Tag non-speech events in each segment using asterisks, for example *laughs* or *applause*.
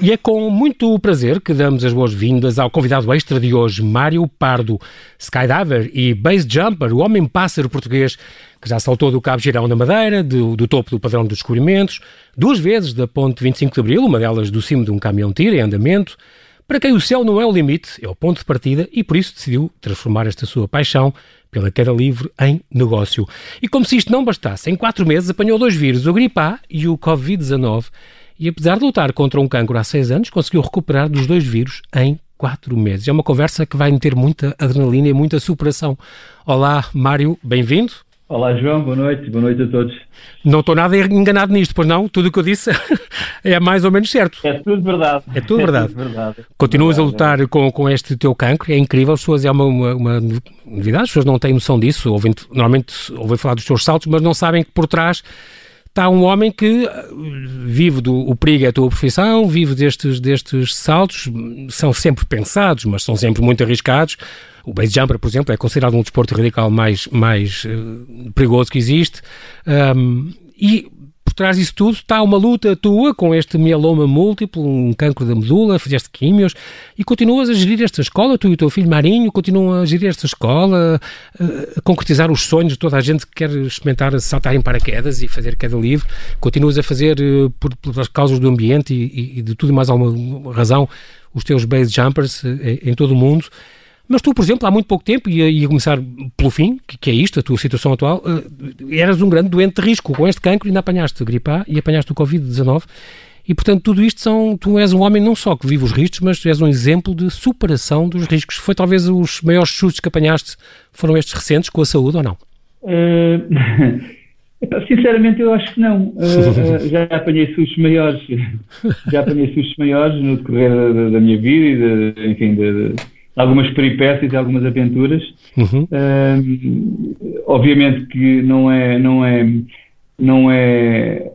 E é com muito prazer que damos as boas-vindas ao convidado extra de hoje, Mário Pardo, skydiver e base jumper, o homem-pássaro português que já saltou do Cabo Girão na Madeira, do, do, topo do padrão dos descobrimentos, duas vezes da ponte 25 de Abril, uma delas do cimo de um caminhão-tiro em andamento, para quem o céu não é o limite, é o ponto de partida e por isso decidiu transformar esta sua paixão pela queda livre em negócio. E como se isto não bastasse, em quatro meses apanhou dois vírus, o gripe A e o Covid-19, e apesar de lutar contra um cancro há seis anos, conseguiu recuperar dos dois vírus em quatro meses. É uma conversa que vai ter muita adrenalina e muita superação. Olá, Mário, bem-vindo. Olá, João, boa noite, boa noite a todos. Não estou nada enganado nisto, pois não? Tudo o que eu disse *laughs* é mais ou menos certo. É tudo verdade. É tudo verdade. É tudo verdade. Continuas verdade, a lutar é. com, com este teu cancro, é incrível, as pessoas, é uma, uma, uma, novidade, as pessoas não têm noção disso, ouvem, normalmente ouvem falar dos teus saltos, mas não sabem que por trás está um homem que uh, vive do o perigo é a tua profissão, vive destes, destes saltos, são sempre pensados, mas são sempre muito arriscados. O base jumper, por exemplo, é considerado um desporto radical mais, mais uh, perigoso que existe. Um, e trás disso tudo está uma luta tua com este mieloma múltiplo, um cancro da medula, fizeste químios e continuas a gerir esta escola, tu e o teu filho Marinho continuam a gerir esta escola, a concretizar os sonhos de toda a gente que quer experimentar saltar em paraquedas e fazer queda livre, continuas a fazer eh, por, pelas causas do ambiente e, e de tudo e mais alguma razão os teus base jumpers eh, em todo o mundo. Mas tu, por exemplo, há muito pouco tempo, e ia começar pelo fim, que, que, é isto, a tua situação atual, uh, eras um grande doente de risco com este cancro, ainda apanhaste gripe A e apanhaste o Covid-19. E, portanto, tudo isto são. Tu és um homem não só que vive os riscos, mas tu és um exemplo de superação dos riscos. Foi talvez os maiores sustos que apanhaste foram estes recentes com a saúde ou não? Uh, *laughs* sinceramente, eu acho que não. Uh, já apanhei sustos maiores. *laughs* já apanhei sustos maiores no decorrer da, da minha vida e, de, enfim, de, de algumas peripécias e algumas aventuras. Uhum. Uh, obviamente que não é, não é, não é,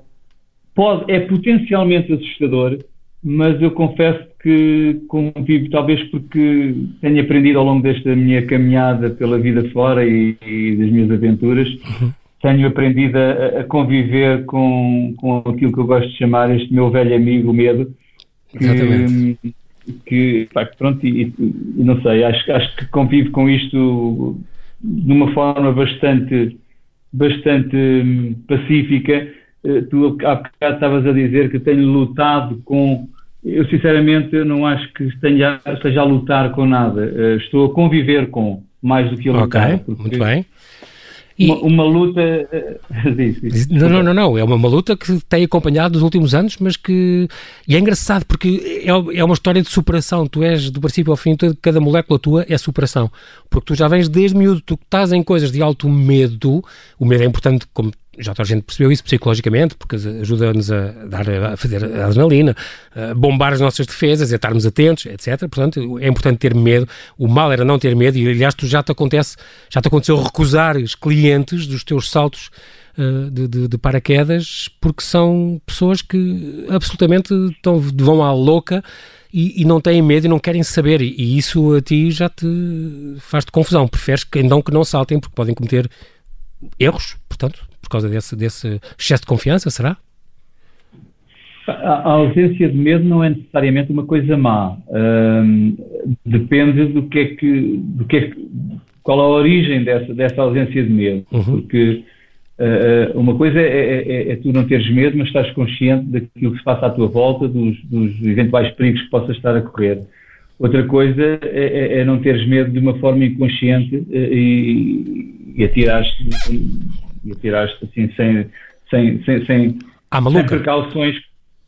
pode, é potencialmente assustador, mas eu confesso que convivo, talvez porque tenho aprendido ao longo desta minha caminhada pela vida fora e, e das minhas aventuras, uhum. tenho aprendido a, a, conviver com, com aquilo que eu gosto de chamar este meu velho amigo, o medo. Que, Exatamente que, pá, pronto, e, e, não sei, acho, acho que convivo com isto de uma forma bastante, bastante hum, pacífica. Uh, tu há bocado estavas a dizer que tenho lutado com. Eu, sinceramente, não acho que esteja, esteja a lutar com nada. Uh, estou a conviver com, mais do que a lutar. Ok, muito bem. E... Uma, uma, luta. Eh, *laughs* não, não, não, não. É uma, uma, luta que tem acompanhado nos últimos anos, mas que. E é engraçado porque é, é uma história de superação. Tu és, do princípio ao fim, cada molécula tua é superação. Porque tu já vens desde miúdo, tu estás em coisas de alto medo. O medo é importante, como já toda a gente percebeu isso psicologicamente, porque ajuda-nos a, dar, a fazer a adrenalina, a bombar as nossas defesas, a estarmos atentos, etc. Portanto, é importante ter medo. O mal era não ter medo, e aliás, tu já te acontece, já te aconteceu recusar os clientes dos teus saltos uh, de, de, de, paraquedas, porque são pessoas que absolutamente estão, vão à louca e, e, não têm medo e não querem saber, e, e isso a ti já te faz-te confusão. Preferes que então que não saltem, porque podem cometer erros, portanto, por causa desse, desse excesso de confiança, será? A ausência de medo não é necessariamente uma coisa má. depende do que é que, do que, é que, qual a origem dessa, dessa ausência de medo. Uhum. Porque uh, uma coisa é, é, é, é, tu não teres medo, mas estás consciente daquilo que se passa à tua volta, dos, dos eventuais perigos que possas estar a correr. Outra coisa é, é, é não teres medo de uma forma inconsciente uh, e, e atiraste e atiraste assim sem, sem, sem, sem, sem precauções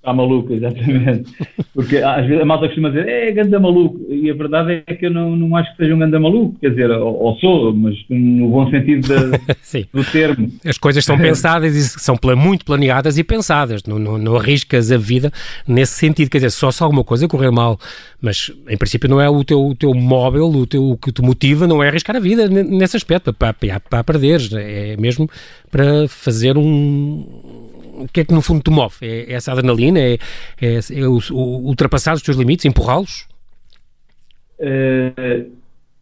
à maluca, exatamente. Porque às vezes a malta costuma dizer, é ganda maluco, e a verdade é que eu não, não acho que seja um ganda maluco, quer dizer, ou, ou sou, mas no bom sentido *laughs* do termo. As coisas são *laughs* pensadas e são muito planeadas e pensadas, não, não, não, arriscas a vida nesse sentido, quer dizer, só se alguma coisa correr mal, mas em princípio não é o teu, o teu móvel, o, teu, o que te motiva, não é arriscar a vida nesse aspecto, para, para, para perderes, é mesmo para fazer um o que é que no fundo te move? É, é essa adrenalina? É, é, é o, o, ultrapassar os teus limites? Empurrá-los? Uh,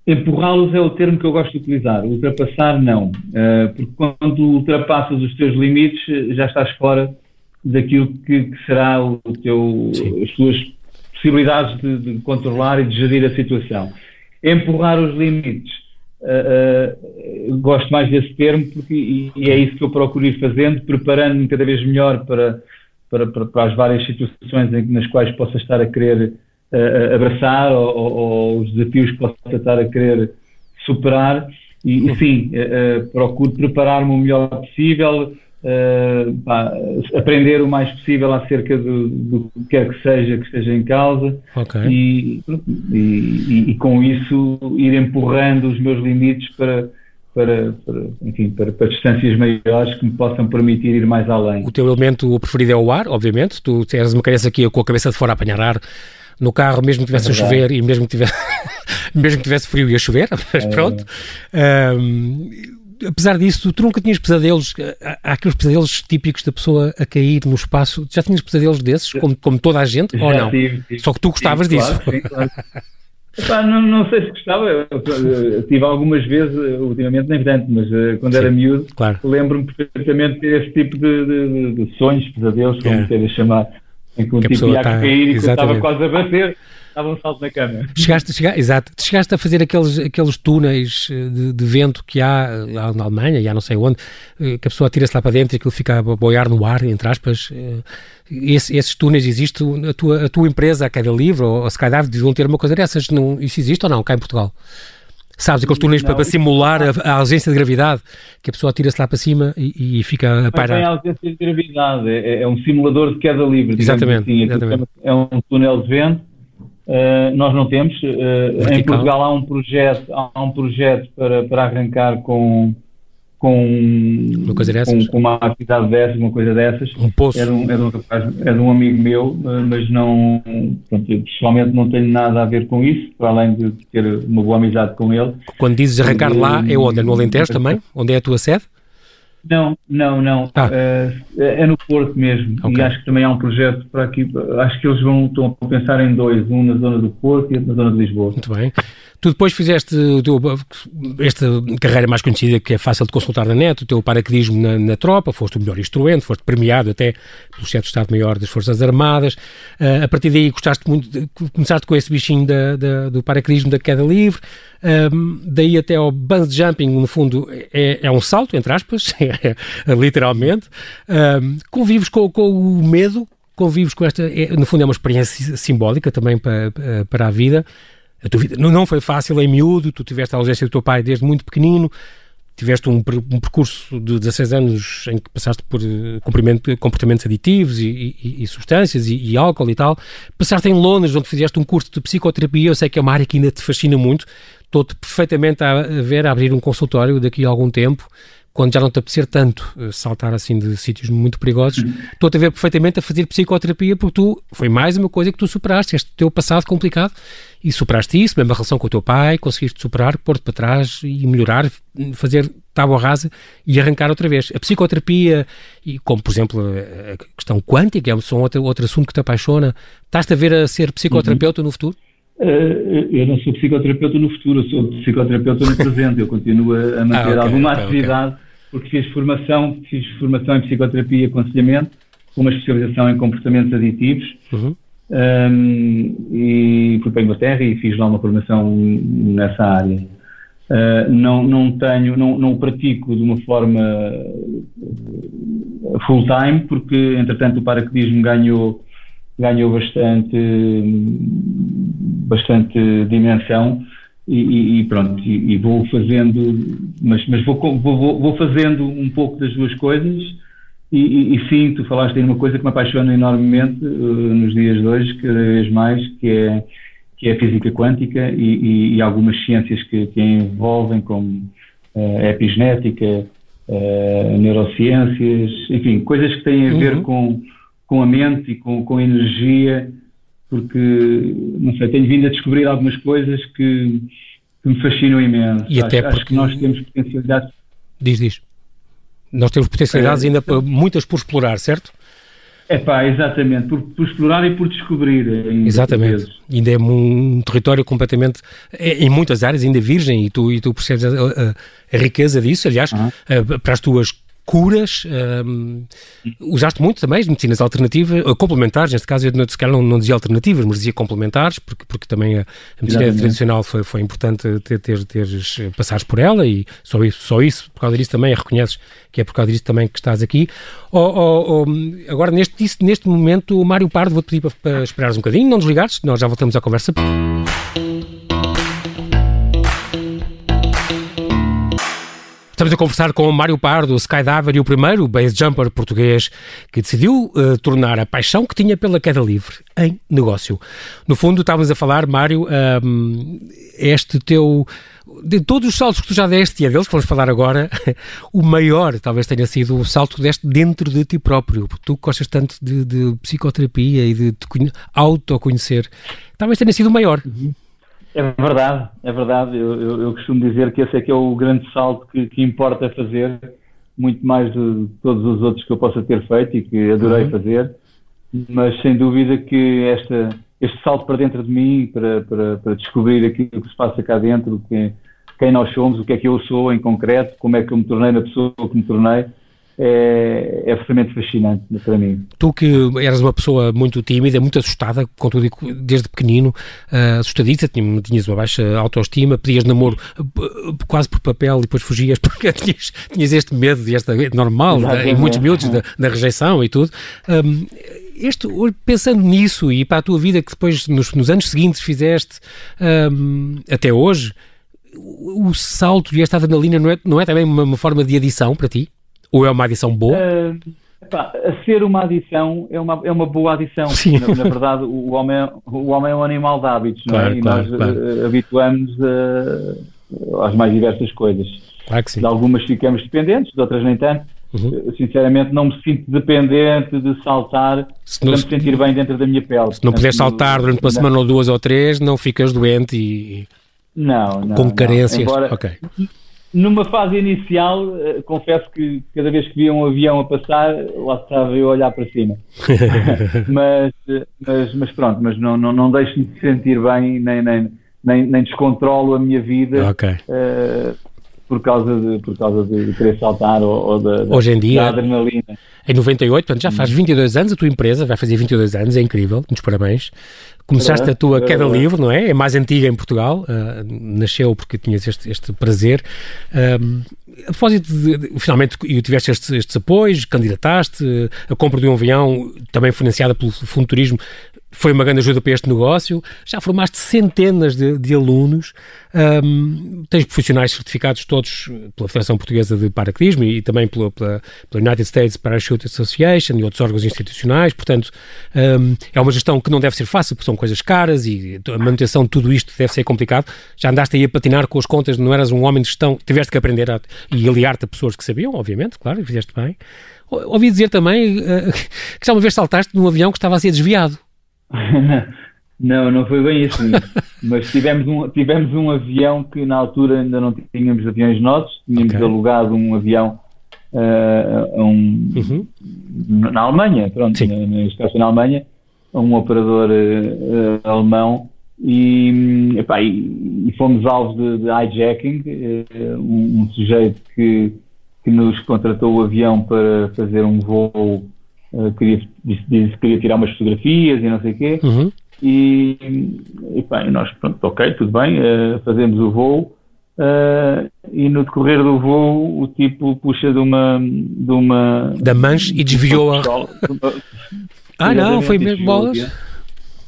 empurrá-los é o termo que eu gosto de utilizar. Ultrapassar, não. Uh, porque quando ultrapassas os teus limites, já estás fora daquilo que, que será o teu, as tuas possibilidades de, de, controlar e de gerir a situação. Empurrar os limites, uh, gosto mais desse termo porque, e, e, é isso que eu procuro ir fazendo, preparando-me cada vez melhor para, para, para, para, as várias situações nas quais possa estar a querer uh, abraçar ou, ou, ou, os desafios que possa estar a querer superar. E, e sim, procuro preparar-me o melhor possível, uh, pá, aprender o mais possível acerca do, do, que quer que seja que esteja em causa okay. e, e, e, com isso ir empurrando os meus limites para, para, para, enfim, para, para, distâncias maiores que me possam permitir ir mais além. O teu elemento preferido é o ar, obviamente. Tu és uma criança aqui com a cabeça de fora a apanhar ar no carro, mesmo que tivesse é a chover e mesmo que tivesse, *laughs* mesmo que tivesse frio ia chover, *laughs* mas é. pronto. Um, apesar disso, tu nunca tinhas pesadelos, há aqueles pesadelos típicos da pessoa a cair no espaço, já tinhas pesadelos desses, como, como toda a gente, já ou não? Tive, tive. Só que tu gostavas sim, disso. Claro, claro. Epá, não, não, sei se gostava, eu, eu, tive algumas vezes, ultimamente nem tanto, mas uh, quando sim, era miúdo, claro. lembro-me perfeitamente desse tipo de, de, de sonhos, pesadelos, como é. queiras chamar, em que um que tipo ia tá, cair e estava quase a bater dava um salto na cama. Chegaste, chegaste, exato, chegaste a fazer aqueles, aqueles túneis eh, de, de vento que há lá na Alemanha, já não sei onde, eh, que a pessoa tira-se lá para dentro e aquilo fica a boiar no ar, entre aspas. Eh, esse, esses túneis existem, a tua, a tua empresa, a Cada Livro ou a Skydive deviam ter uma coisa dessas, não, isso existe ou não, cá em Portugal? Sabes, aqueles túneis para, para, simular a, a, ausência de gravidade, que a pessoa tira-se lá para cima e, e fica a pairar. Não é ausência de gravidade, é, é, um simulador de queda livre. Exatamente, assim. exatamente. É um túnel de vento Uh, nós não temos. Uh, em Portugal há um projeto, há um projeto para, para arrancar com, com, uma coisa dessas? Com, com, uma atividade dessas, uma coisa dessas. Um poço. É de um, é de um, é de um amigo meu, uh, mas não, pronto, eu pessoalmente não tenho nada a ver com isso, para além de ter uma boa amizade com ele. Quando dizes arrancar lá, é onde? É no Alentejo também? Onde é a tua sede? Não, não, não. Ah. Uh, é no Porto mesmo. Okay. E acho que também há um projeto para aqui. Acho que eles vão estão a pensar em dois, um na zona do Porto e outro na zona de Lisboa. Muito bem. Tu depois fizeste teu, esta carreira mais conhecida, que é fácil de consultar na net, o teu paraquedismo na, na tropa, foste o melhor instrumento, foste premiado até pelo chefe de Estado-Maior das Forças Armadas. Uh, a partir daí gostaste muito, de, começaste com esse bichinho da, da, do paraquedismo da queda livre, um, daí até ao bungee jumping, no fundo, é, é um salto, entre aspas, *laughs* é, literalmente. Um, convives com, com o medo, convives com esta, é, no fundo é uma experiência simbólica também para, para a vida. A tua vida não foi fácil em miúdo, tu tiveste a ausência do teu pai desde muito pequenino, tiveste um, um percurso de 16 anos em que passaste por uh, comportamentos aditivos e, e, e substâncias e, e, álcool e tal. Passaste em Londres, onde fizeste um curso de psicoterapia, eu sei que é uma área que ainda te fascina muito. Estou-te perfeitamente a ver a abrir um consultório daqui a algum tempo quando já não te apetecer tanto uh, saltar assim de sítios muito perigosos, uhum. estou-te a ver perfeitamente a fazer psicoterapia porque tu, foi mais uma coisa que tu superaste, este teu passado complicado e superaste isso, mesmo a relação com o teu pai, conseguiste superar, pôr-te para trás e melhorar, fazer tábua rasa e arrancar outra vez. A psicoterapia, e como por exemplo a questão quântica, é um outro, outro assunto que te apaixona, estás-te a ver a ser psicoterapeuta uhum. no futuro? Uh, eu não sou psicoterapeuta no futuro, eu sou psicoterapeuta no presente. Eu continuo a manter ah, okay, alguma okay, atividade, okay. porque fiz formação, fiz formação em psicoterapia e aconselhamento, com uma especialização em comportamentos aditivos. Uhum. Um, e fui para a Inglaterra e fiz lá uma formação nessa área. Uh, não, não tenho, não, não o pratico de uma forma full time, porque entretanto o paraquedismo ganhou ganhou bastante, bastante dimensão e, e pronto, e, e, vou fazendo, mas, mas vou, vou, vou, fazendo um pouco das duas coisas e, e, sim, tu falaste em uma coisa que me apaixona enormemente uh, nos dias de hoje, cada vez mais, que é, que é a física quântica e, algumas ciências que, que envolvem, como uh, epigenética, uh, neurociências, enfim, coisas que têm a ver uhum. com com a mente e com, com a energia, porque, não sei, tenho vindo a descobrir algumas coisas que, que me fascinam imenso. E acho, até porque... acho que nós temos potencialidades. Diz, diz. Nós temos potencialidades é, ainda por, muitas por explorar, certo? É pá, exatamente, por, por, explorar e por descobrir. Exatamente. Ainda é um território completamente, é, em muitas áreas, ainda virgem, e tu, e tu percebes a, a, a riqueza disso. Aliás, uhum. para as tuas curas, um, usaste muito também as medicinas alternativas, complementares, neste caso eu se calhar não, não dizia alternativas, mas dizia complementares, porque, porque também a, a medicina Exatamente. tradicional foi, foi importante ter, ter, teres, passares por ela e só isso, só isso, por causa disso também reconheces que é por causa disso também que estás aqui. Oh, oh, oh, agora, neste, neste momento, Mário Pardo, vou-te pedir para, para esperares um bocadinho, não desligares, nós já voltamos à conversa. Estamos a conversar com Mário Pardo, skydiver e o primeiro base jumper português que decidiu uh, tornar a paixão que tinha pela queda livre em negócio. No fundo, estávamos a falar, Mário, um, este teu de todos os saltos que tu já deste, e é deles que vamos falar agora, *laughs* o maior talvez tenha sido o salto que deste dentro de ti próprio, porque tu gostas tanto de, de psicoterapia e de te autoconhecer, talvez tenha sido o maior. Uhum. É verdade, é verdade. Eu, eu, eu, costumo dizer que esse é que é o grande salto que, que, importa fazer, muito mais de todos os outros que eu possa ter feito e que adorei uhum. fazer, mas sem dúvida que esta, este salto para dentro de mim, para, para, para descobrir aquilo que se passa cá dentro, que, quem nós somos, o que é que eu sou em concreto, como é que eu me tornei na pessoa que me tornei, é, é absolutamente fascinante para mim. Tu que eras uma pessoa muito tímida, muito assustada, contudo, desde pequenino, uh, assustadiça, tinhas uma baixa autoestima, pedias namoro uh, quase por papel e depois fugias *laughs* porque tinhas, tinhas este medo, este normal, da, em muitos minutos, da, da, rejeição e tudo. Um, este, pensando nisso e para a tua vida que depois, nos, nos anos seguintes, fizeste um, até hoje, o salto e esta adrenalina não é, não é também uma, uma forma de adição para ti? Ou é uma adição boa? Uh, epá, ser uma adição é uma, é uma boa adição. Na, na, verdade, o homem, é, o homem é um animal de hábitos, não é? E claro, nós claro. Uh, habituamos uh, às mais diversas coisas. Claro que sim. De algumas ficamos dependentes, de outras nem tanto. Uhum. Sinceramente, não me sinto dependente de saltar se para me sentir bem dentro da minha pele. Se não puderes saltar durante uma semana ou duas ou três, não ficas doente e. Não, não. Com carências. Embora, ok numa fase inicial, uh, confesso que cada vez que via um avião a passar, lá estava eu a olhar para cima. *laughs* mas, mas, mas, pronto, mas não, não, não deixo-me de sentir bem, nem, nem, nem, nem descontrolo a minha vida okay. uh, por causa de, por causa de querer saltar ou, ou da, Hoje em dia, da adrenalina. Em 98, portanto, já faz 22 anos a tua empresa, vai fazer 22 anos, é incrível, muitos parabéns. Começaste a tua queda livre, não é? É mais antiga em Portugal, uh, nasceu porque tinhas este, este prazer. Um, a propósito, de, de, finalmente tiveste estes, estes apoios, candidataste, a compra de um avião, também financiada pelo Fundo de Turismo, foi uma grande ajuda para este negócio. Já formaste centenas de, de alunos, um, tens profissionais certificados todos pela Federação Portuguesa de Paraquedismo e, e também pela, pela, pela, United States Parachute Association e outros órgãos institucionais. Portanto, um, é uma gestão que não deve ser fácil, porque são coisas caras e a manutenção de tudo isto deve ser complicado. Já andaste aí a patinar com as contas, não eras um homem de gestão, tiveste que aprender a, e aliar-te a pessoas que sabiam, obviamente, claro, e fizeste bem. Ouvi dizer também uh, *laughs* que já uma vez saltaste num avião que estava a ser desviado. *laughs* não, não foi bem isso. *laughs* Mas tivemos um, tivemos um avião que na altura ainda não tínhamos aviões nossos, tínhamos okay. alugado um avião uh, um, uhum. na Alemanha, pronto, Sim. neste caso na Alemanha, um operador uh, alemão e, epá, e, e, fomos alvos de, de hijacking, uh, um, um, sujeito que, que nos contratou o avião para fazer um voo uh, queria, disse, disse, que queria tirar umas fotografias e não sei o quê. Uhum. E, e bem, nós, pronto, ok, tudo bem, uh, fazemos o voo. Uh, e no decorrer do voo o tipo puxa de uma de uma da manche e desviou a ah não foi mesmo bolas?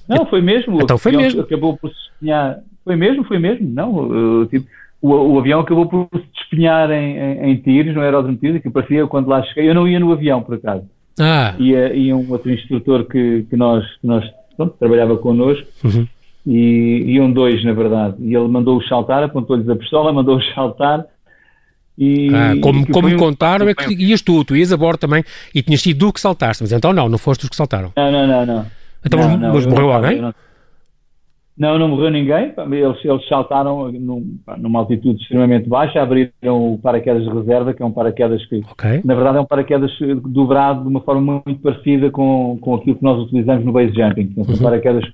não foi mesmo. então foi mesmo. acabou por se espinhar. Foi mesmo foi mesmo. Não o, tipo, o, o avião acabou por se despenhar em, em, em tiros no aeródromo de tiros que parecia quando lá cheguei. Eu não ia no avião por acaso ah. e, e um outro instrutor que, que nós, que nós pronto, trabalhava connosco, uhum. e iam dois, na verdade. E ele mandou-os saltar, apontou-lhes a pistola, mandou-os *laughs* saltar. E, ah, como como um, contaram, é que ias tu, tu ias a bordo também e tinhas sido tu que saltaste, mas então não, não foste os que saltaram. Não, não, não. não. Então, não, mas, mas morreu alguém? Não, não, morreu ninguém. Eles, eles saltaram num, numa altitude extremamente baixa, abriram o paraquedas de reserva, que é um paraquedas que, okay. na verdade, é um paraquedas dobrado de uma forma muito parecida com, com aquilo que nós utilizamos no base jumping. São uhum. paraquedas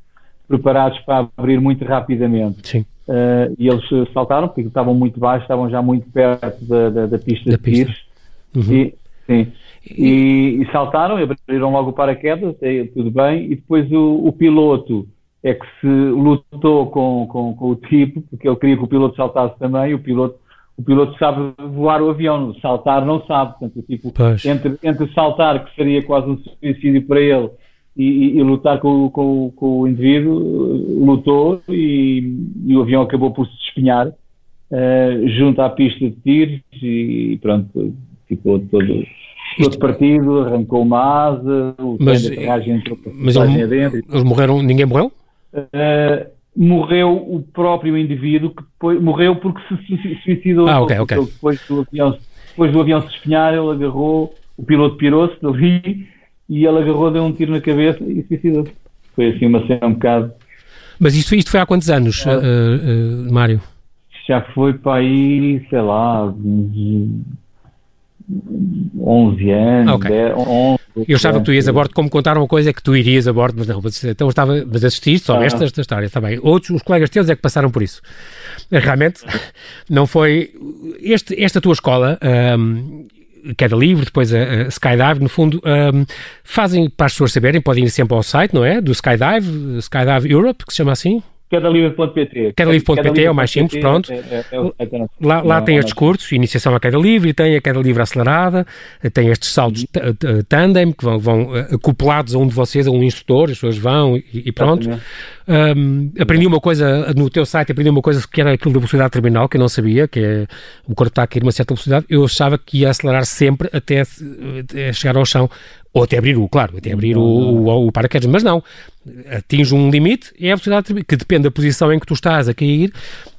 preparados para abrir muito rapidamente. Sim. Uh, e eles saltaram, porque estavam muito baixos, estavam já muito perto da, da, da pista da de tiros. Uhum. E, Sim. E, e saltaram e abriram logo o paraquedas, é, tudo bem, e depois o, o, piloto é que se lutou com, com, com, o tipo, porque ele queria que o piloto saltasse também, o piloto, o piloto sabe voar o avião, saltar não sabe, portanto, tipo, entre, entre saltar, que seria quase um suicídio para ele, e, e, e lutar com, com, com, o indivíduo, lutou e, e, o avião acabou por se despenhar uh, junto à pista de tiros e pronto, ficou todo Todo partido, arrancou uma asa, o mas, de entrou mas dentro. Eles morreram, ninguém morreu? Uh, morreu o próprio indivíduo que depois, morreu porque se suicidou. Ah, ok, ok. Depois do, avião, depois do avião se espinhar, ele agarrou, o piloto pirou-se dali e ele agarrou, deu um tiro na cabeça e suicidou. Foi assim uma cena um bocado. Mas isto, isto foi há quantos anos, uh, uh, Mário? Já foi para aí, sei lá, 11 anos, okay. 10, 11, Eu achava que tu ias a bordo, como contaram uma coisa é que tu irias a bordo, mas não, então estava, mas assististe, soubeste ah. esta história, está bem. Outros, os colegas teus é que passaram por isso. Realmente, *laughs* não foi, este, esta tua escola, um, queda livre, depois a, a Skydive, no fundo, um, fazem, para as pessoas saberem, podem ir sempre ao site, não é? Do Skydive, Skydive Europe, que se chama assim? Quedalivre.pt. Quedalivre.pt é o mais simples, pronto. É, é, é lá, lá tem estes cursos, iniciação à queda livre, tem a queda livre acelerada, tem estes saltos tandem que vão, vão eh, acoplados a um de vocês, a um instrutor, as pessoas vão e, e pronto. Um, aprendi uma coisa no teu site, aprendi uma coisa que era aquilo da velocidade terminal, que eu não sabia, que é o corpo está a cair uma certa velocidade. Eu achava que ia acelerar sempre até, até chegar ao chão. Ou até abrir o, claro, até abrir o, o, o paraquedas, mas não. Atinge um limite, é a velocidade que depende da posição em que tu estás a cair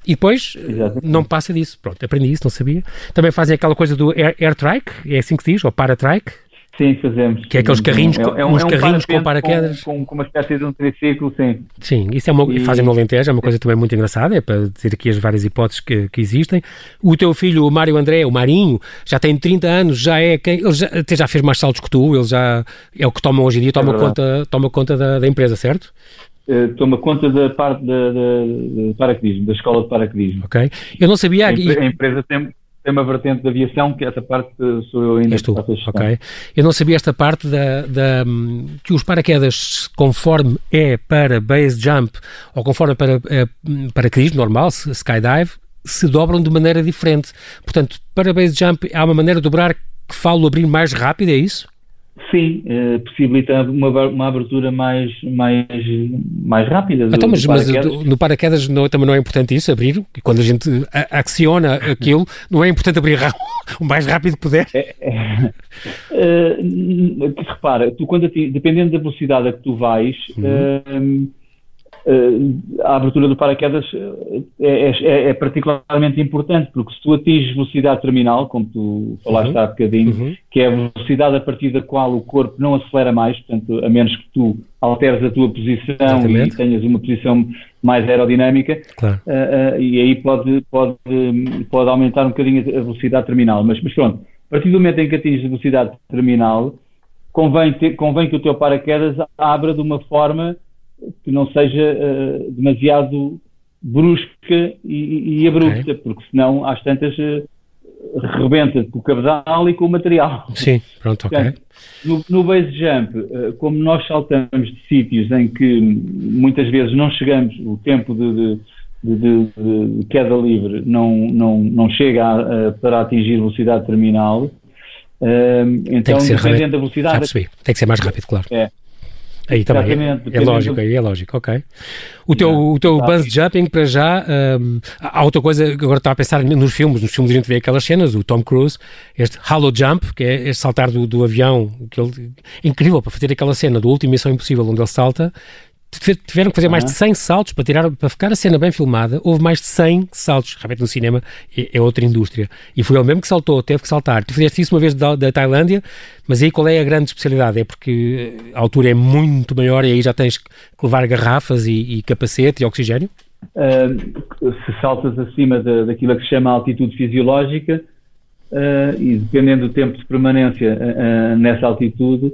e depois Exatamente. não passa disso. Pronto, aprendi isso, não sabia. Também fazem aquela coisa do air, air trike, é assim que se diz, ou para-trike. Sim, fazemos. Que é aqueles carrinhos, é, é um, uns é um carrinhos com paraquedas. Com, com, uma espécie de um triciclo, sim. Sim, isso é uma, e... fazem no Alentejo, é uma coisa também muito engraçada, é para dizer aqui as várias hipóteses que, que existem. O teu filho, o Mário André, o Marinho, já tem 30 anos, já é quem, ele já, até já fez mais saltos que tu, ele já é o que toma hoje em dia, toma é conta, toma conta da, da empresa, certo? Uh, toma conta da parte da, da, paraquedismo, da escola de paraquedismo. Ok. Eu não sabia... A, a empresa tem, tem uma vertente de aviação, que essa parte sou eu ainda. És tu, ok. Eu não sabia esta parte da, da, que os paraquedas, conforme é para base jump ou conforme é para é, paraquedismo normal, skydive, se dobram de maneira diferente. Portanto, para base jump há uma maneira de dobrar que falo abrir mais rápido, é isso? Sim, eh, possibilita uma, uma abertura mais, mais, mais rápida. Do, então, mas, mas no paraquedas não, também não é importante isso, abrir? Quando a gente acciona aquilo, não é importante abrir *laughs* o mais rápido que puder? É, é, é, repara, tu quando, dependendo da velocidade a que tu vais, uhum. Eh, a abertura do paraquedas eh, é, é, é, particularmente importante, porque se tu atinges velocidade terminal, como tu falaste uhum. há bocadinho, uhum. que é a velocidade a partir da qual o corpo não acelera mais, portanto, a menos que tu alteres a tua posição Exatamente. e tenhas uma posição mais aerodinâmica, claro. uh, uh, e aí pode, pode, pode aumentar um bocadinho a velocidade terminal. Mas, mas pronto, a partir do momento em que atinges a velocidade terminal, convém, ter, convém que o teu paraquedas abra de uma forma que não seja uh, demasiado brusca e, e abrupta, okay. porque senão às tantas uh, rebenta com o cabedal e com o material. Sim, pronto, ok. no, no base jump, uh, como nós saltamos de sítios em que muitas vezes não chegamos, o tempo de, de, de, de queda livre não, não, não chega a, para atingir velocidade terminal, então dependendo da velocidade... Já percebi, tem que ser mais rápido, claro. É, Aí também. É, é lógico, aí é lógico, ok. O teu, o teu bungee jumping para já, um, há outra coisa que agora estava a pensar nos filmes, nos filmes a gente vê aquelas cenas, o Tom Cruise, este hollow jump, que é este saltar do, do avião, que ele, incrível para fazer aquela cena do último Missão Impossível, onde ele salta, tiveram que fazer mais de 100 saltos para tirar para ficar a cena bem filmada. Houve mais de 100 saltos. Realmente no cinema é, é, outra indústria. E foi ele mesmo que saltou, teve que saltar. Tu fizeste isso uma vez da, da, Tailândia, mas aí qual é a grande especialidade? É porque a altura é muito maior e aí já tens que levar garrafas e, e capacete e oxigênio? Uh, se saltas acima daquilo que se chama altitude fisiológica uh, e dependendo do tempo de permanência uh, nessa altitude,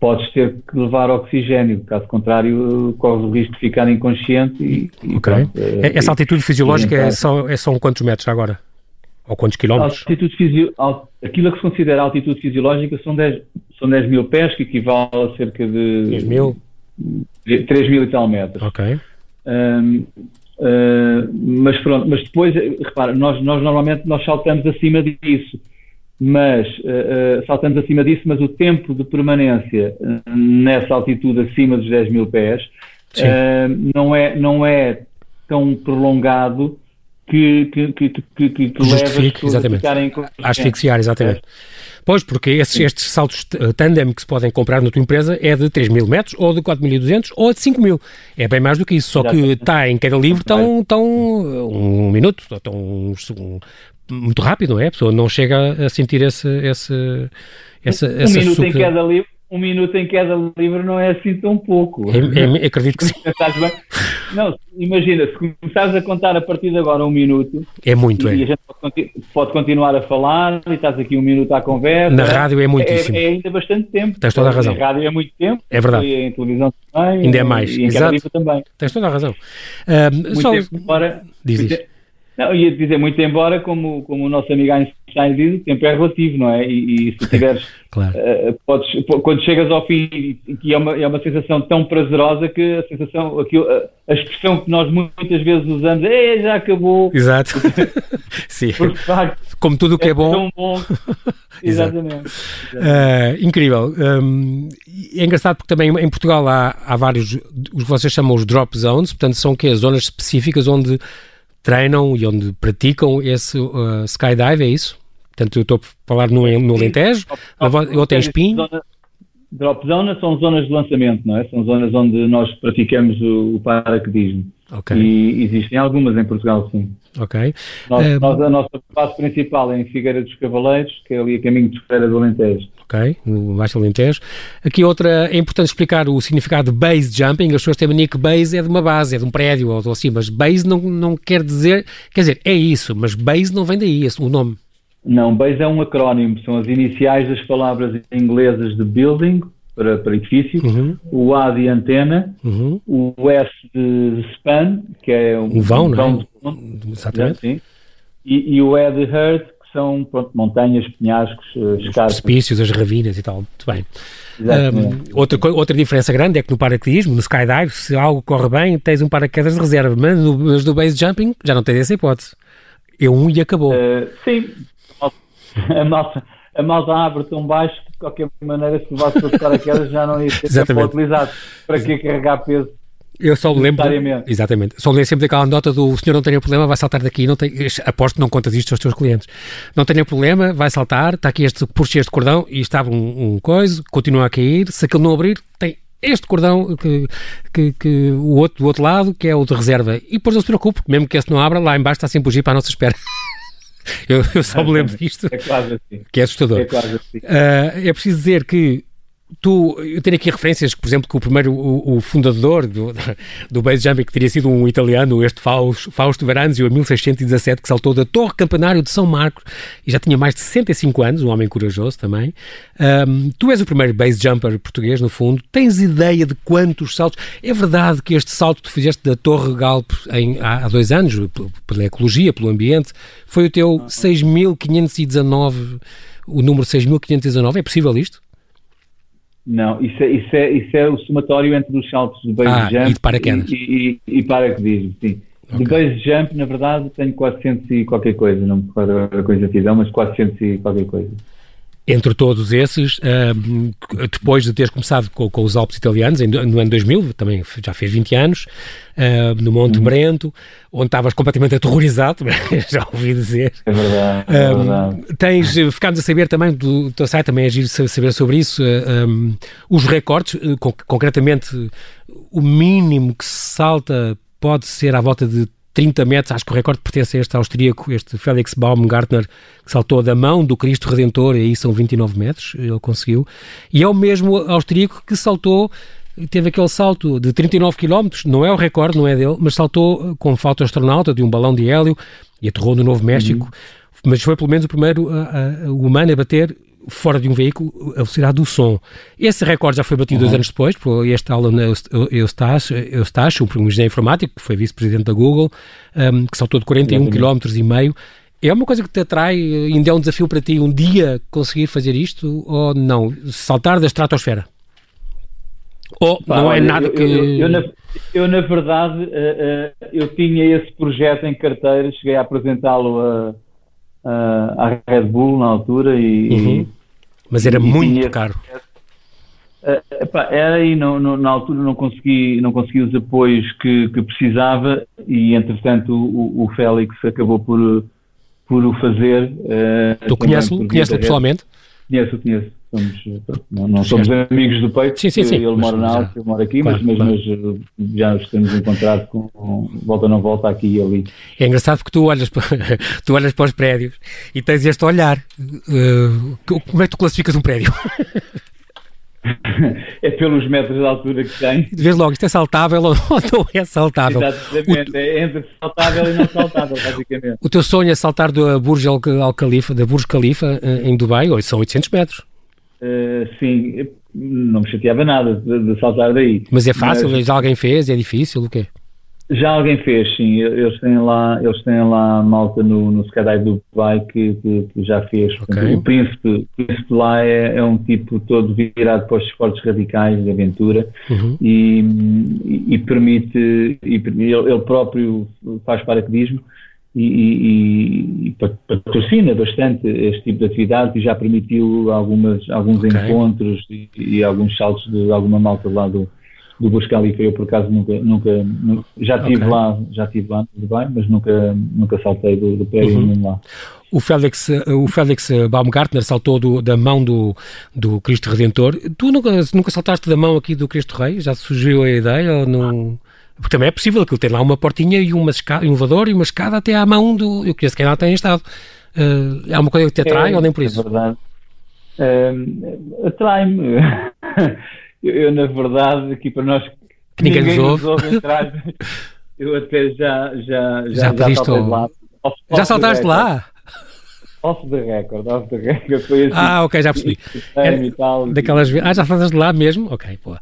podes ter que levar oxigênio, caso contrário, corres o risco de ficar inconsciente e, e okay. pronto, é, Essa altitude fisiológica é, só, é só quantos metros agora? Ou quantos quilómetros? Altitude fisio... Aquilo que se considera altitude fisiológica são 10, são 10 mil pés, que equivale a cerca de... 10 mil? 3 mil e tal metros. Ok. Um, uh, mas pronto, mas depois, repara, nós, nós normalmente nós saltamos acima disso, mas uh, uh, saltamos acima disso, mas o tempo de permanência nessa altitude acima dos 10 mil pés não, é, não é tão prolongado que, que, que, que, que, que leva a ficarem a asfixiar, exatamente. É. Pois, porque esses, estes saltos tandem que se podem comprar na tua empresa é de 3 mil metros, ou de 4.200, ou de 5 mil. É bem mais do que isso, só que está em cada livro tão, tão um minuto, tão um, muito rápido, não é? A pessoa não chega a sentir esse, esse, essa, um essa minuto em cada livro um minuto em cada livro não é assim tão pouco. É, é, acredito que sim. não, imagina, se começares a contar a partir de agora um minuto. É muito, e, é. E a gente pode, pode, continuar a falar e estás aqui um minuto à conversa. Na rádio é muitíssimo. É, é ainda bastante tempo. Tens toda a razão. Na rádio é muito tempo. É verdade. E em televisão também. Ainda é mais. E em Exato. também. Tens toda a razão. Uh, muito só... tempo para... Diz, diz. Não, ia dizer, muito embora, como, como o nosso amigo Einstein diz, o tempo é relativo, não é? E, e se *laughs* tiveres, claro. uh, podes, quando chegas ao fim, que é uma, é uma sensação tão prazerosa que a sensação, aquilo, a, expressão que nós muitas vezes usamos é já acabou. Exato. *laughs* Sim. Facto, como tudo o que é, é bom. Tão bom. *laughs* Exatamente. Uh, incrível. Um, é engraçado porque também em Portugal há, há vários, os que vocês chamam os drop zones, portanto são que zonas específicas onde treinam e onde praticam esse uh, skydive, é isso? Portanto, eu estou a falar no, no Alentejo, ou tem Espinho. Drop zone são zonas de lançamento, não é? São zonas onde nós praticamos o, o paraquedismo. Okay. E existem algumas em Portugal, sim. Ok. Nós, uh, nós, a nossa base principal é em Figueira dos Cavaleiros, que é ali a caminho de Feira do Alentejo. Ok, no Baixo Alentejo. Aqui outra, é importante explicar o significado de base jumping. As pessoas têm mania que base é de uma base, é de um prédio ou assim, mas base não, não quer dizer, quer dizer, é isso, mas base não vem daí, esse, o nome. Não, base é um acrónimo, são as iniciais das palavras inglesas de building, para, para edifício, uhum. o A de antena, uhum. o S de span, que é um, um vão, um vão não é? Exatamente. Sim. E, e, o E de herd, que são pronto, montanhas, penhascos, eh, escarpas. precipícios, as ravinas e tal. Muito bem. Um, outra, outra diferença grande é que no paraquedismo, no skydive, se algo corre bem, tens um paraquedas de reserva, mas no, mas no base jumping já não tens essa hipótese. É um e acabou. Uh, sim, a malta, a malta abre tão baixo que de qualquer maneira se levasse para tocar aquelas já não ia ser utilizado. Para que carregar peso? Eu só me lembro. Exatamente. Só lembro sempre daquela nota do senhor não tem problema, vai saltar daqui. Não tem, aposto que não contas isto aos teus clientes. Não tem problema, vai saltar, está aqui este, puxa este cordão e estava um, um coisa, continua a cair. Se aquele não abrir, tem este cordão que, que, que, o outro do outro lado, que é o de reserva. E depois não se preocupe, mesmo que esse não abra, lá embaixo está sempre o jeep à nossa espera. *laughs* Eu, eu só me lembro disto. É quase assim. Que é assustador. É quase assim. Uh, é preciso dizer que tu, eu tenho aqui referências, por exemplo, que o primeiro, o, o fundador do, *laughs* do base jumping, que teria sido um italiano, este Fausto, Fausto Veranzio, em 1617, que saltou da Torre Campanário de São Marcos e já tinha mais de 65 anos, um homem corajoso também. Um, tu és o primeiro base jumper português, no fundo. Tens ideia de quantos saltos? É verdade que este salto que tu fizeste da Torre Galp em, há, há, dois anos, pela ecologia, pelo ambiente, foi o teu 6.519, o número 6.519. É possível isto? Não, isso é, isso, é, isso é o somatório entre os saltos de base ah, jump e de paraquedas. E, e, e paraquedismo, sim. Okay. De base jump, na verdade, tenho 400 e qualquer coisa, não me recordo a coisa exatidão, mas 400 e qualquer coisa. Entre todos esses, uh, depois de teres começado com, com, os Alpes italianos, no ano 2000, também já fez 20 anos, uh, no Monte uhum. Brento, onde estavas completamente aterrorizado, *laughs* já ouvi dizer. É verdade, é verdade. Tens, ficámos a saber também do teu site, também é giro saber sobre isso, um, os recordes, concretamente o mínimo que se salta pode ser à volta de 30 metros, acho que o recorde pertence a este austríaco, este Felix Baumgartner, que saltou da mão do Cristo Redentor, e aí são 29 metros, ele conseguiu. E é o mesmo austríaco que saltou, teve aquele salto de 39 km, não é o recorde, não é dele, mas saltou com falta astronauta de um balão de hélio e aterrou no Novo México. Uhum. Mas foi pelo menos o primeiro a, a, o humano a bater fora de um veículo a velocidade do som. Esse recorde já foi batido uhum. dois anos depois por este Alan Eustache, um engenheiro informático que foi vice-presidente da Google, um, que saltou de 41 km e meio. É uma coisa que te atrai, ainda é um desafio para ti um dia conseguir fazer isto ou não? Saltar da estratosfera? Ou Pá, não é nada eu, que. Eu, eu, na, eu, na, verdade, uh, uh, eu tinha esse projeto em carteira, cheguei a apresentá-lo a, a, à Red Bull na altura e. Uhum. Mas era e muito caro. Uh, epá, era e não, não, na altura não consegui, não consegui os apoios que, que precisava e entretanto o, o Félix acabou por, por o fazer. Uh, tu conheces-o conhece pessoalmente? Conheço, conheço. Somos, não, não somos amigos do peito, sim, sim, sim. ele mora na Áustria, eu moro aqui, claro, mas, mas, claro. mas, já nos temos encontrado com volta não volta aqui e ali. É engraçado porque tu olhas para, *laughs* tu olhas para os prédios e tens este olhar. Uh, como é que tu classificas um prédio? *laughs* *laughs* é pelos metros de altura que tem. Vês logo, isto é saltável ou *laughs* não é saltável? Exatamente, o, é entre saltável e não saltável, basicamente. O teu sonho é saltar do Burj Al, Al Khalifa, da Burj Khalifa eh, em Dubai, hoje são 800 metros. Uh, sim, não me chateava nada de, de saltar daí. Mas é fácil? Mas... Alguém fez? É difícil? O quê? Já alguém fez, sim. Eles têm lá, eles têm lá malta no, no Skydive do Dubai que, que, que já fez. Okay. O, príncipe, o príncipe lá é, é, um tipo todo virado para os esportes radicais de aventura uhum. e, e, e, permite, e, ele, próprio faz paraquedismo e, e, patrocina bastante este tipo de atividades e já permitiu algumas, alguns okay. encontros e, e, alguns saltos de alguma malta lá do, do Burj Khalifa. Eu, por acaso, nunca, nunca, nunca já estive okay. lá, já estive lá, tudo bem, mas nunca, nunca saltei do, do prédio uhum. lá. O Félix, o Félix Baumgartner saltou do, da mão do, do Cristo Redentor. Tu nunca, nunca saltaste da mão aqui do Cristo Rei? Já surgiu a ideia ou não? Porque também é possível que ele tenha lá uma portinha e uma escada, um elevador e uma escada até à mão do. Eu conheço quem lá tem estado. Uh, é uma coisa que te atrai é, ou nem por isso? É verdade. Uh, Atrai-me. *laughs* eu, eu, na verdade, aqui para nós que ninguém, ninguém nos ouve, nos ouve *laughs* eu até já já já, já, já lá. Off, já saltaste lá? Off the record, off the record. Foi assim, ah, ok, já percebi. *laughs* Era, tal, daquelas Ah, já saltaste lá mesmo? Ok, pô. Um,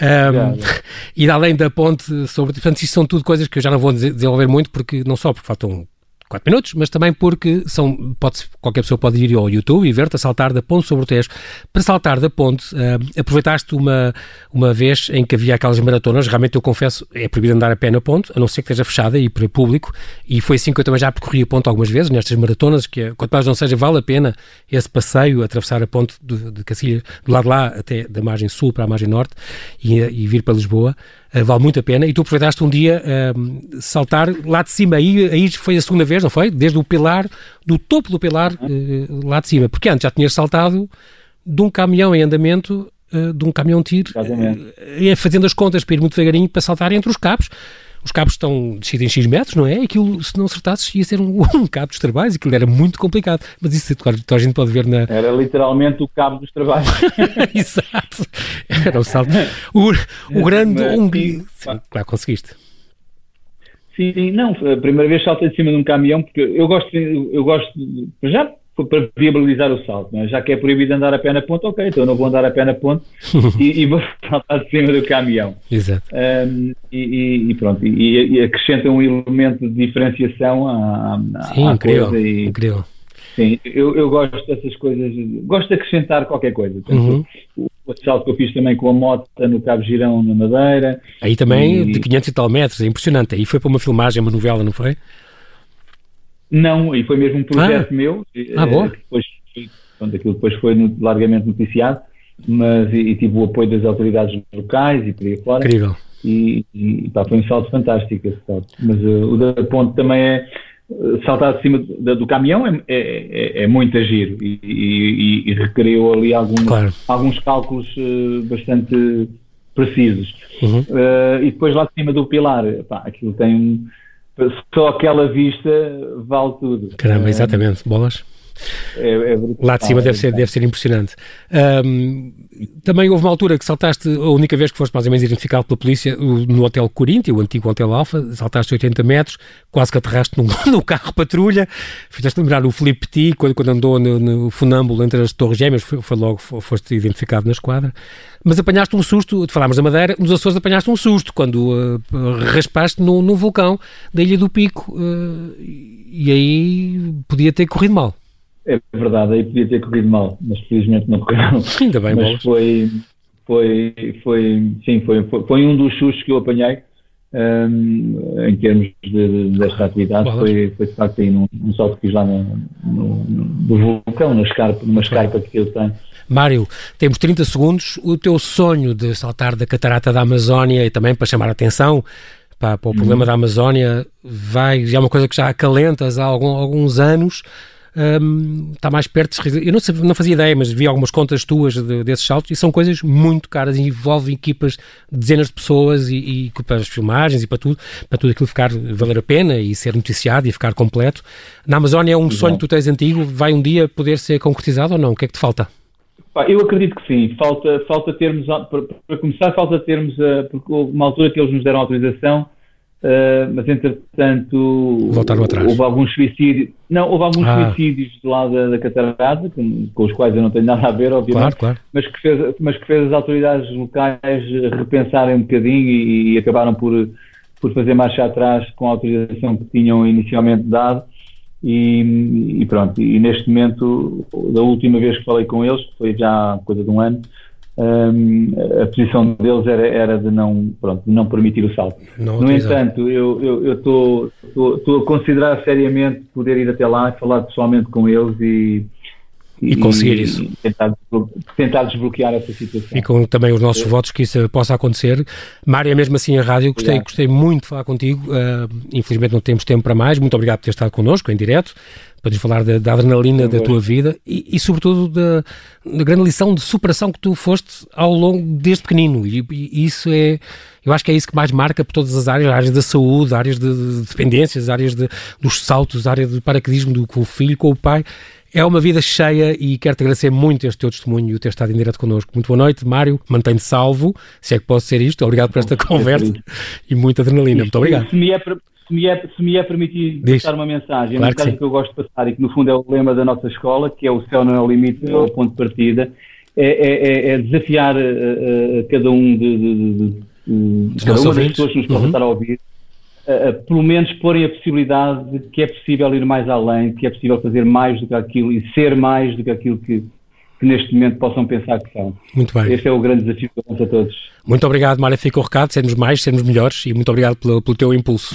já, já. *laughs* E além da ponte sobre. Portanto, isto são tudo coisas que eu já não vou desenvolver muito, porque não só porque faltam 4 minutos, mas também porque são, pode, qualquer pessoa pode ir ao YouTube e ver-te a saltar da ponte sobre o Tejo. Para saltar da ponte, uh, aproveitaste uma, uma vez em que havia aquelas maratonas, realmente eu confesso, é proibido andar a pé na ponte, a não ser que esteja fechada e para público, e foi assim que eu também já percorri a ponte algumas vezes, nestas maratonas, que é, quanto mais não seja, vale a pena esse passeio, atravessar a ponte de, de do lado de lá até da margem sul para a margem norte e, e vir para Lisboa. Uh, vale muito a pena. E tu aproveitaste um dia uh, saltar lá de cima. Aí, aí foi a segunda vez, não foi? Desde o pilar, do topo do pilar, uh, lá de cima. Porque antes já tinhas saltado de um caminhão em andamento, de um caminhão tiro, fazendo as contas para ir muito devagarinho para saltar entre os cabos os cabos estão descidos em X metros, não é? Aquilo, se não acertasses, ia ser um, *laughs* um cabo dos trabalhos, aquilo era muito complicado. Mas isso claro, a gente pode ver na. Era literalmente o cabo dos trabalhos. *laughs* Exato. Era o salto. O, o grande. Um... Sim, claro, conseguiste. Sim, não, a primeira vez saltei de cima de um caminhão, porque eu gosto, eu gosto, já para viabilizar o salto, é? já que é proibido andar a pé na ponte, ok, então eu não vou andar a pé na ponte e, e, vou *laughs* saltar de cima do caminhão. Exato. Um, e, e, pronto, e, e, acrescenta um elemento de diferenciação à, à, Sim, à incrível, coisa. E, incrível. Sim, eu, eu gosto dessas coisas, gosto de acrescentar qualquer coisa. Portanto, uhum. O salto que eu fiz também com a moto no Cabo Girão, na Madeira. Aí também de 500 e tal metros, é impressionante. Aí foi para uma filmagem, uma novela, não foi? Não, e foi mesmo um projeto ah. meu. Ah, bom. Depois, pronto, aquilo depois foi largamente noticiado, mas e, e, tive o apoio das autoridades locais e por aí fora. Incrível. E, e pá, foi um salto fantástico esse salto. Mas uh, o da ponte também é uh, saltar de cima do, do caminhão é, é, é, é muito agir e, e, e, requeriu ali algum, claro. alguns cálculos uh, bastante precisos. Uhum. e depois lá de cima do pilar, pá, aquilo tem um só aquela vista vale tudo. Caramba, exatamente. Bolas. É, é Lá de cima deve ser, deve ser impressionante. Um, também houve uma altura que saltaste, a única vez que foste mais ou menos identificado pela polícia, no Hotel Corinthians, o antigo Hotel Alfa, saltaste 80 metros, quase que aterraste num, *laughs* no carro patrulha. Fizeste lembrar o Felipe Petit, quando, quando andou no, no funâmbulo entre as Torres Gêmeas, foi, foi logo, foste identificado na esquadra. Mas apanhaste um susto, falámos da Madeira, nos Açores apanhaste um susto, quando uh, raspaste no, no vulcão da Ilha do Pico, uh, e aí podia ter corrido mal. É verdade, aí podia ter corrido mal, mas felizmente não correu. *laughs* Ainda bem, mas foi, foi, foi, sim, foi, foi, um dos sustos que eu apanhei um, em termos de, de, desta atividade. Foi, foi de facto aí num, num salto que fiz lá no, no, no, vulcão, na escarpa, numa escarpa que eu tenho. Mário, temos 30 segundos. O teu sonho de saltar da catarata da Amazónia e também para chamar a atenção para, para o problema uhum. da Amazónia vai, é uma coisa que já acalentas há algum, alguns anos um, está mais perto. Eu não, sabia, não fazia ideia, mas vi algumas contas tuas de, desses saltos e são coisas muito caras e envolvem equipas de dezenas de pessoas e, e, para as filmagens e para tudo, para tudo aquilo ficar, valer a pena e ser noticiado e ficar completo. Na Amazónia é um sonho que tu tens antigo, vai um dia poder ser concretizado ou não? O que é que te falta? Eu acredito que sim. Falta, falta termos, para, para começar, falta termos, porque houve uma altura que eles nos deram autorização Uh, mas entretanto Voltaram atrás. houve alguns suicídios não, houve alguns ah. suicídios do lado da, da catarata com, com, os quais eu não tenho nada a ver obviamente, claro, claro. Mas, que fez, mas que fez as autoridades locais repensarem um bocadinho e, e, acabaram por, por fazer marcha atrás com a autorização que tinham inicialmente dado e, e pronto, e neste momento da última vez que falei com eles, foi já há coisa de um ano um, a posição deles era, era de, não, pronto, de não permitir o salto. Não no entanto, eu estou a considerar seriamente poder ir até lá e falar pessoalmente com eles e, e, e conseguir isso. E tentar, tentar, desbloquear essa situação. Ficam também os nossos é. votos que isso possa acontecer. Mário, é mesmo assim a rádio, gostei, gostei muito de falar contigo. Uh, infelizmente não temos tempo para mais. Muito obrigado por ter estado connosco em direto para nos falar da, da adrenalina da tua vida e, e sobretudo, da, da, grande lição de superação que tu foste ao longo desde pequenino. E, e, isso é, eu acho que é isso que mais marca por todas as áreas, áreas da saúde, áreas de, de dependências, áreas de, dos saltos, área de paraquedismo do, com o filho, com o pai. É uma vida cheia e quero-te agradecer muito este teu testemunho e o ter estado em direto connosco. Muito boa noite, Mário. Mantém-te salvo, se é que posso ser isto. Obrigado por esta conversa e muita adrenalina. Muito obrigado. Se me é, se me é, se me é permitido Diz. passar uma mensagem, claro uma mensagem que, que, eu gosto de passar e que no fundo é o lema da nossa escola, que é o céu não é o limite, é o ponto de partida, é, é, é, é desafiar uh, uh, cada um de, de, de, de cada uma das pessoas que nos podem uhum. estar a ouvir, uh, pelo menos porem a possibilidade de que é possível ir mais além, que é possível fazer mais do que aquilo e ser mais do que aquilo que, que neste momento possam pensar que são. Muito bem. Este é o grande desafio que eu lanço a todos. Muito obrigado, Mário. Fica o recado, sermos mais, sermos melhores e muito obrigado pelo, pelo teu impulso.